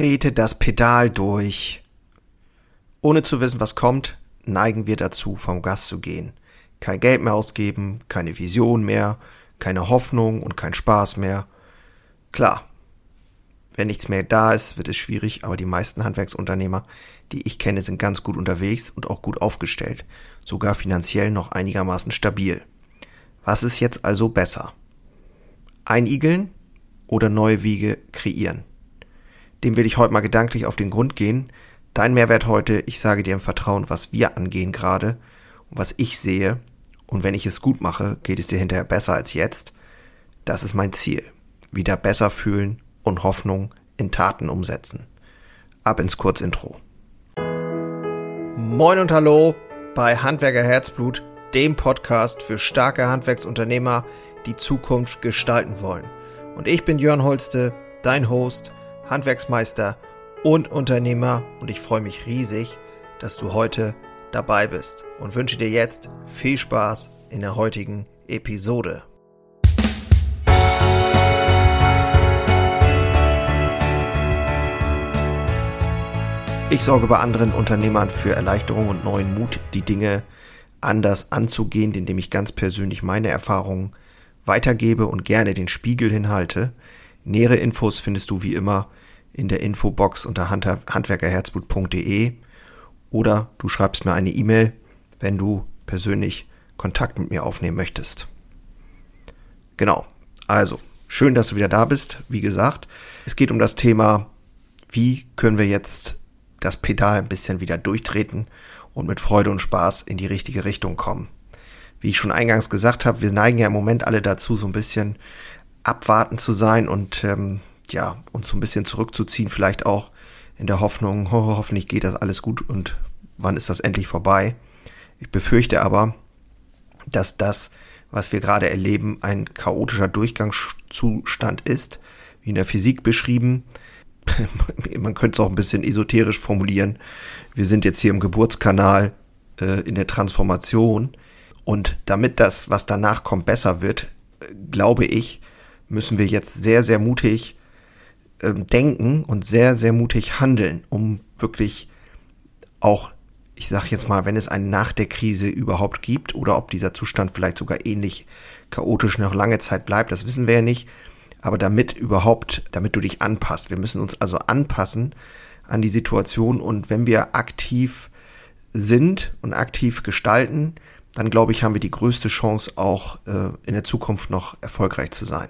trete das Pedal durch. Ohne zu wissen, was kommt, neigen wir dazu, vom Gas zu gehen. Kein Geld mehr ausgeben, keine Vision mehr, keine Hoffnung und kein Spaß mehr. Klar, wenn nichts mehr da ist, wird es schwierig, aber die meisten Handwerksunternehmer, die ich kenne, sind ganz gut unterwegs und auch gut aufgestellt, sogar finanziell noch einigermaßen stabil. Was ist jetzt also besser? Einigeln oder neue Wege kreieren? Dem will ich heute mal gedanklich auf den Grund gehen. Dein Mehrwert heute, ich sage dir im Vertrauen, was wir angehen gerade und was ich sehe. Und wenn ich es gut mache, geht es dir hinterher besser als jetzt. Das ist mein Ziel. Wieder besser fühlen und Hoffnung in Taten umsetzen. Ab ins Kurzintro. Moin und hallo bei Handwerker Herzblut, dem Podcast für starke Handwerksunternehmer, die Zukunft gestalten wollen. Und ich bin Jörn Holste, dein Host Handwerksmeister und Unternehmer und ich freue mich riesig, dass du heute dabei bist und wünsche dir jetzt viel Spaß in der heutigen Episode. Ich sorge bei anderen Unternehmern für Erleichterung und neuen Mut, die Dinge anders anzugehen, indem ich ganz persönlich meine Erfahrungen weitergebe und gerne den Spiegel hinhalte. Nähere Infos findest du wie immer in der Infobox unter handwerkerherzblut.de oder du schreibst mir eine E-Mail, wenn du persönlich Kontakt mit mir aufnehmen möchtest. Genau. Also, schön, dass du wieder da bist. Wie gesagt, es geht um das Thema, wie können wir jetzt das Pedal ein bisschen wieder durchtreten und mit Freude und Spaß in die richtige Richtung kommen. Wie ich schon eingangs gesagt habe, wir neigen ja im Moment alle dazu, so ein bisschen abwartend zu sein und ähm, ja, uns so ein bisschen zurückzuziehen, vielleicht auch in der Hoffnung, ho hoffentlich geht das alles gut und wann ist das endlich vorbei. Ich befürchte aber, dass das, was wir gerade erleben, ein chaotischer Durchgangszustand ist, wie in der Physik beschrieben. Man könnte es auch ein bisschen esoterisch formulieren. Wir sind jetzt hier im Geburtskanal äh, in der Transformation und damit das, was danach kommt, besser wird, äh, glaube ich, müssen wir jetzt sehr, sehr mutig ähm, denken und sehr, sehr mutig handeln, um wirklich auch, ich sag jetzt mal, wenn es einen nach der Krise überhaupt gibt oder ob dieser Zustand vielleicht sogar ähnlich chaotisch noch lange Zeit bleibt, das wissen wir ja nicht. Aber damit überhaupt, damit du dich anpasst. Wir müssen uns also anpassen an die Situation und wenn wir aktiv sind und aktiv gestalten, dann glaube ich, haben wir die größte Chance auch äh, in der Zukunft noch erfolgreich zu sein.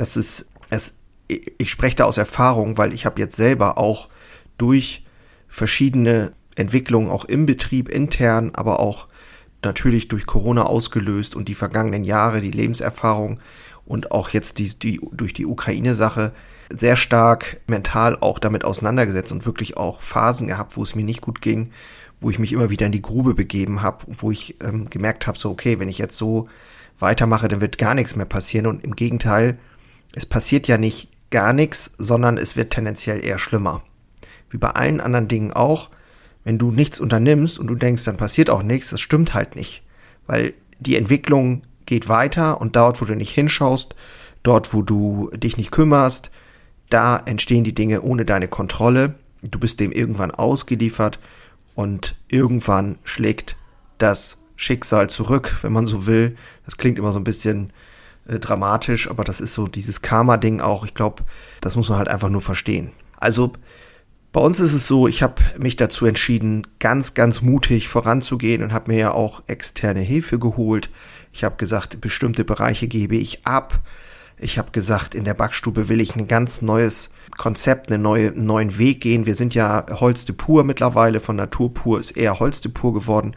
Das ist es ich spreche da aus Erfahrung, weil ich habe jetzt selber auch durch verschiedene Entwicklungen auch im Betrieb intern, aber auch natürlich durch Corona ausgelöst und die vergangenen Jahre, die Lebenserfahrung und auch jetzt die, die durch die Ukraine-Sache sehr stark mental auch damit auseinandergesetzt und wirklich auch Phasen gehabt, wo es mir nicht gut ging, wo ich mich immer wieder in die Grube begeben habe, wo ich ähm, gemerkt habe, so okay, wenn ich jetzt so weitermache, dann wird gar nichts mehr passieren und im Gegenteil, es passiert ja nicht gar nichts, sondern es wird tendenziell eher schlimmer. Wie bei allen anderen Dingen auch, wenn du nichts unternimmst und du denkst, dann passiert auch nichts, das stimmt halt nicht. Weil die Entwicklung geht weiter und dort, wo du nicht hinschaust, dort, wo du dich nicht kümmerst, da entstehen die Dinge ohne deine Kontrolle. Du bist dem irgendwann ausgeliefert und irgendwann schlägt das Schicksal zurück, wenn man so will. Das klingt immer so ein bisschen äh, dramatisch, aber das ist so dieses Karma-Ding auch. Ich glaube, das muss man halt einfach nur verstehen. Also bei uns ist es so, ich habe mich dazu entschieden, ganz, ganz mutig voranzugehen und habe mir ja auch externe Hilfe geholt. Ich habe gesagt, bestimmte Bereiche gebe ich ab. Ich habe gesagt, in der Backstube will ich ein ganz neues Konzept, einen neue, neuen Weg gehen. Wir sind ja Holste pur mittlerweile, von Natur pur ist eher Holste pur geworden.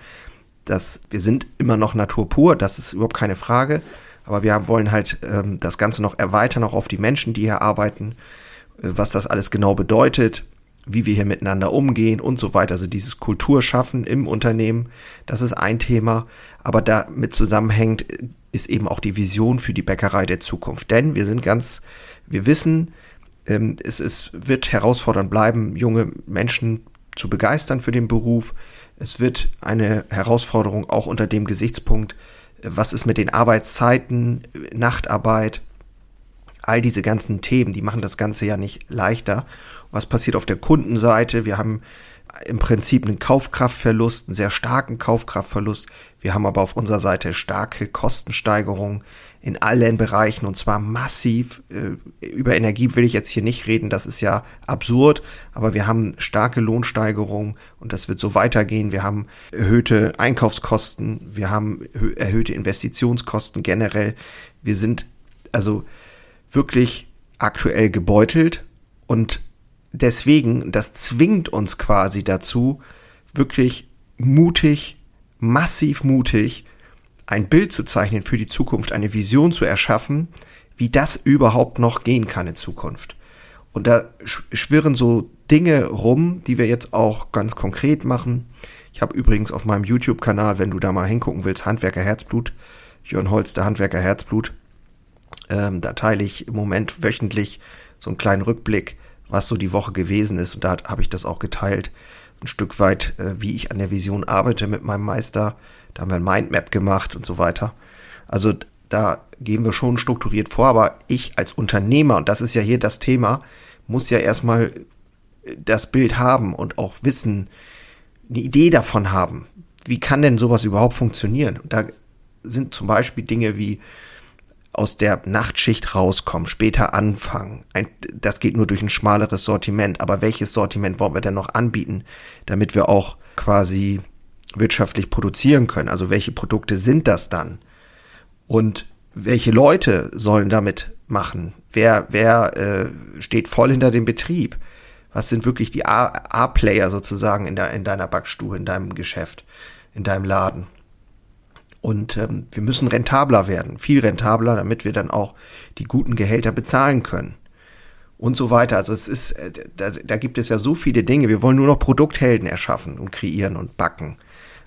Das, wir sind immer noch Natur pur, das ist überhaupt keine Frage. Aber wir wollen halt ähm, das Ganze noch erweitern, auch auf die Menschen, die hier arbeiten, äh, was das alles genau bedeutet, wie wir hier miteinander umgehen und so weiter. Also dieses Kulturschaffen im Unternehmen, das ist ein Thema. Aber damit zusammenhängt äh, ist eben auch die Vision für die Bäckerei der Zukunft. Denn wir sind ganz, wir wissen, ähm, es, es wird herausfordernd bleiben, junge Menschen zu begeistern für den Beruf. Es wird eine Herausforderung auch unter dem Gesichtspunkt was ist mit den Arbeitszeiten, Nachtarbeit, All diese ganzen Themen, die machen das Ganze ja nicht leichter. Was passiert auf der Kundenseite? Wir haben im Prinzip einen Kaufkraftverlust, einen sehr starken Kaufkraftverlust. Wir haben aber auf unserer Seite starke Kostensteigerungen in allen Bereichen und zwar massiv. Äh, über Energie will ich jetzt hier nicht reden, das ist ja absurd, aber wir haben starke Lohnsteigerungen und das wird so weitergehen. Wir haben erhöhte Einkaufskosten, wir haben erhöhte Investitionskosten generell. Wir sind also wirklich aktuell gebeutelt und deswegen, das zwingt uns quasi dazu, wirklich mutig, massiv mutig, ein Bild zu zeichnen für die Zukunft, eine Vision zu erschaffen, wie das überhaupt noch gehen kann in Zukunft. Und da schwirren so Dinge rum, die wir jetzt auch ganz konkret machen. Ich habe übrigens auf meinem YouTube-Kanal, wenn du da mal hingucken willst, Handwerker Herzblut, Jörn Holz, der Handwerker Herzblut, ähm, da teile ich im Moment wöchentlich so einen kleinen Rückblick was so die Woche gewesen ist. Und da habe ich das auch geteilt, ein Stück weit, äh, wie ich an der Vision arbeite mit meinem Meister. Da haben wir ein Mindmap gemacht und so weiter. Also da gehen wir schon strukturiert vor, aber ich als Unternehmer, und das ist ja hier das Thema, muss ja erstmal das Bild haben und auch wissen, eine Idee davon haben. Wie kann denn sowas überhaupt funktionieren? Und da sind zum Beispiel Dinge wie aus der Nachtschicht rauskommen, später anfangen. Ein, das geht nur durch ein schmaleres Sortiment. Aber welches Sortiment wollen wir denn noch anbieten, damit wir auch quasi wirtschaftlich produzieren können? Also welche Produkte sind das dann? Und welche Leute sollen damit machen? Wer, wer äh, steht voll hinter dem Betrieb? Was sind wirklich die A-Player sozusagen in, der, in deiner Backstube, in deinem Geschäft, in deinem Laden? Und ähm, wir müssen rentabler werden, viel rentabler, damit wir dann auch die guten Gehälter bezahlen können. Und so weiter. Also es ist, äh, da, da gibt es ja so viele Dinge. Wir wollen nur noch Produkthelden erschaffen und kreieren und backen.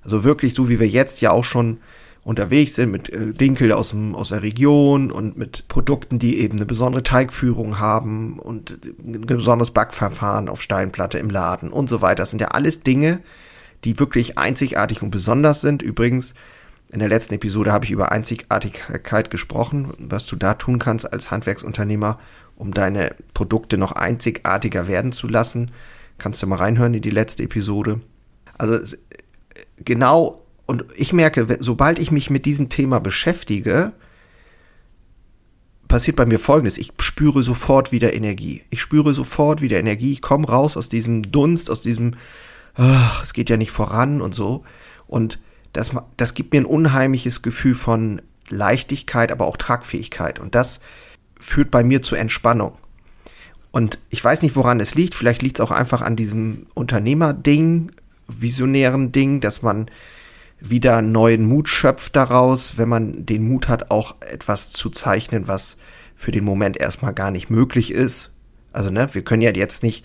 Also wirklich so, wie wir jetzt ja auch schon unterwegs sind mit äh, Dinkel aus, dem, aus der Region und mit Produkten, die eben eine besondere Teigführung haben und ein besonderes Backverfahren auf Steinplatte im Laden und so weiter. Das sind ja alles Dinge, die wirklich einzigartig und besonders sind. Übrigens, in der letzten Episode habe ich über Einzigartigkeit gesprochen, was du da tun kannst als Handwerksunternehmer, um deine Produkte noch einzigartiger werden zu lassen. Kannst du mal reinhören in die letzte Episode. Also genau, und ich merke, sobald ich mich mit diesem Thema beschäftige, passiert bei mir Folgendes. Ich spüre sofort wieder Energie. Ich spüre sofort wieder Energie. Ich komme raus aus diesem Dunst, aus diesem, ach, es geht ja nicht voran und so. Und das, das gibt mir ein unheimliches Gefühl von Leichtigkeit, aber auch Tragfähigkeit. Und das führt bei mir zur Entspannung. Und ich weiß nicht, woran es liegt. Vielleicht liegt es auch einfach an diesem Unternehmerding, visionären Ding, dass man wieder neuen Mut schöpft daraus, wenn man den Mut hat, auch etwas zu zeichnen, was für den Moment erstmal gar nicht möglich ist. Also, ne, wir können ja jetzt nicht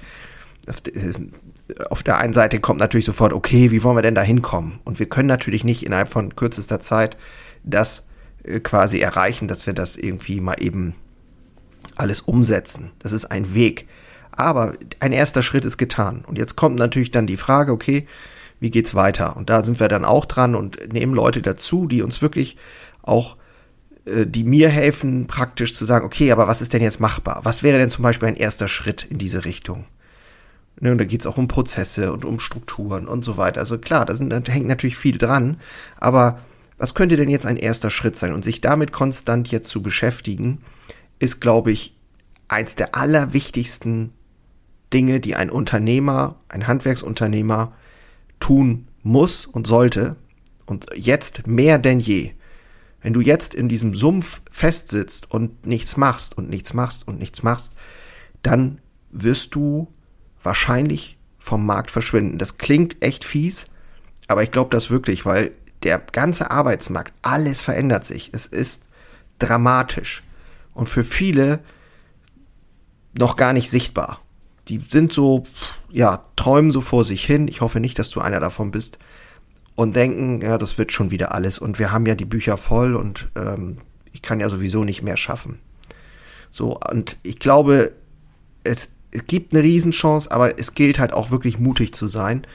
auf der einen Seite kommt natürlich sofort, okay, wie wollen wir denn da hinkommen? Und wir können natürlich nicht innerhalb von kürzester Zeit das äh, quasi erreichen, dass wir das irgendwie mal eben alles umsetzen. Das ist ein Weg. Aber ein erster Schritt ist getan. Und jetzt kommt natürlich dann die Frage, okay, wie geht's weiter? Und da sind wir dann auch dran und nehmen Leute dazu, die uns wirklich auch, äh, die mir helfen, praktisch zu sagen, okay, aber was ist denn jetzt machbar? Was wäre denn zum Beispiel ein erster Schritt in diese Richtung? Ne, und da geht es auch um Prozesse und um Strukturen und so weiter. Also klar, da, sind, da hängt natürlich viel dran, aber was könnte denn jetzt ein erster Schritt sein? Und sich damit konstant jetzt zu beschäftigen, ist, glaube ich, eins der allerwichtigsten Dinge, die ein Unternehmer, ein Handwerksunternehmer tun muss und sollte. Und jetzt mehr denn je. Wenn du jetzt in diesem Sumpf festsitzt und nichts machst und nichts machst und nichts machst, dann wirst du wahrscheinlich vom Markt verschwinden. Das klingt echt fies, aber ich glaube das wirklich, weil der ganze Arbeitsmarkt, alles verändert sich. Es ist dramatisch und für viele noch gar nicht sichtbar. Die sind so, ja, träumen so vor sich hin. Ich hoffe nicht, dass du einer davon bist und denken, ja, das wird schon wieder alles und wir haben ja die Bücher voll und ähm, ich kann ja sowieso nicht mehr schaffen. So, und ich glaube, es es gibt eine Riesenchance, aber es gilt halt auch wirklich mutig zu sein.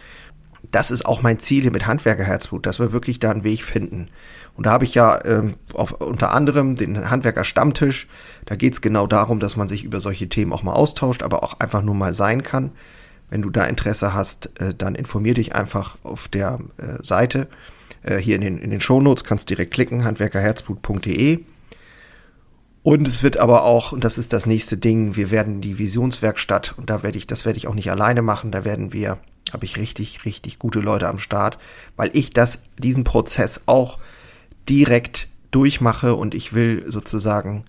das ist auch mein Ziel hier mit Handwerkerherzblut, dass wir wirklich da einen Weg finden. Und da habe ich ja ähm, auf, unter anderem den Handwerker Stammtisch. Da geht es genau darum, dass man sich über solche Themen auch mal austauscht, aber auch einfach nur mal sein kann. Wenn du da Interesse hast, äh, dann informier dich einfach auf der äh, Seite. Äh, hier in den, in den Shownotes kannst direkt klicken, handwerkerherzblut.de. Und es wird aber auch, und das ist das nächste Ding, wir werden die Visionswerkstatt, und da werde ich, das werde ich auch nicht alleine machen, da werden wir, habe ich richtig, richtig gute Leute am Start, weil ich das, diesen Prozess auch direkt durchmache und ich will sozusagen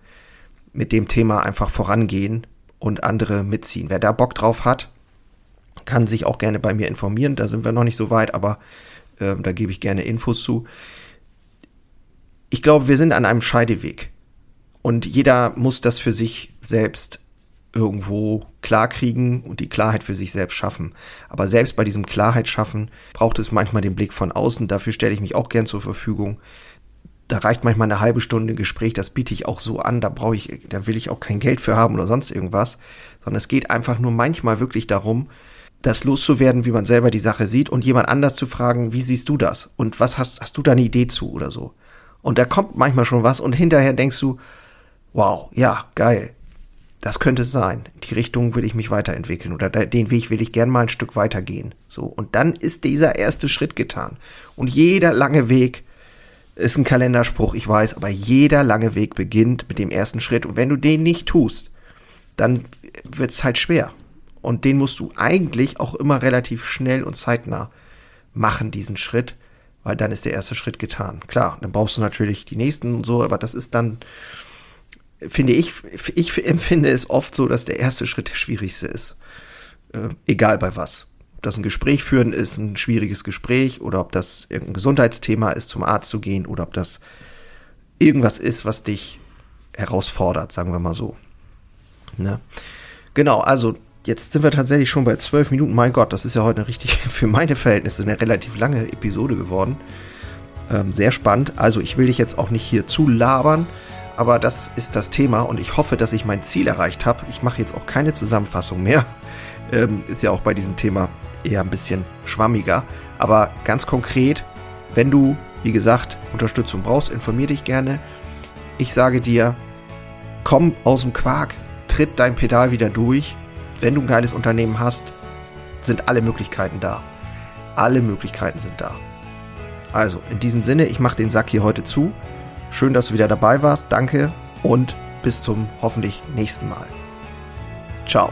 mit dem Thema einfach vorangehen und andere mitziehen. Wer da Bock drauf hat, kann sich auch gerne bei mir informieren. Da sind wir noch nicht so weit, aber äh, da gebe ich gerne Infos zu. Ich glaube, wir sind an einem Scheideweg. Und jeder muss das für sich selbst irgendwo klarkriegen und die Klarheit für sich selbst schaffen. Aber selbst bei diesem Klarheit schaffen braucht es manchmal den Blick von außen. Dafür stelle ich mich auch gern zur Verfügung. Da reicht manchmal eine halbe Stunde Gespräch, das biete ich auch so an, da brauche ich, da will ich auch kein Geld für haben oder sonst irgendwas, sondern es geht einfach nur manchmal wirklich darum, das loszuwerden, wie man selber die Sache sieht und jemand anders zu fragen, wie siehst du das? Und was hast, hast du da eine Idee zu oder so? Und da kommt manchmal schon was und hinterher denkst du, wow, ja, geil. Das könnte es sein. Die Richtung will ich mich weiterentwickeln oder den Weg will ich gern mal ein Stück weitergehen. So. Und dann ist dieser erste Schritt getan. Und jeder lange Weg ist ein Kalenderspruch, ich weiß, aber jeder lange Weg beginnt mit dem ersten Schritt. Und wenn du den nicht tust, dann wird es halt schwer. Und den musst du eigentlich auch immer relativ schnell und zeitnah machen, diesen Schritt, weil dann ist der erste Schritt getan. Klar, dann brauchst du natürlich die nächsten und so, aber das ist dann, finde ich, ich empfinde es oft so, dass der erste Schritt der schwierigste ist. Äh, egal bei was. Ob das ein Gespräch führen ist, ein schwieriges Gespräch, oder ob das irgendein Gesundheitsthema ist, zum Arzt zu gehen, oder ob das irgendwas ist, was dich herausfordert, sagen wir mal so. Ne? Genau, also Jetzt sind wir tatsächlich schon bei zwölf Minuten. Mein Gott, das ist ja heute eine richtig, für meine Verhältnisse, eine relativ lange Episode geworden. Ähm, sehr spannend. Also ich will dich jetzt auch nicht hier zu labern, aber das ist das Thema und ich hoffe, dass ich mein Ziel erreicht habe. Ich mache jetzt auch keine Zusammenfassung mehr. Ähm, ist ja auch bei diesem Thema eher ein bisschen schwammiger. Aber ganz konkret, wenn du, wie gesagt, Unterstützung brauchst, informier dich gerne. Ich sage dir, komm aus dem Quark, tritt dein Pedal wieder durch wenn du ein geiles Unternehmen hast, sind alle Möglichkeiten da. Alle Möglichkeiten sind da. Also, in diesem Sinne, ich mache den Sack hier heute zu. Schön, dass du wieder dabei warst. Danke und bis zum hoffentlich nächsten Mal. Ciao.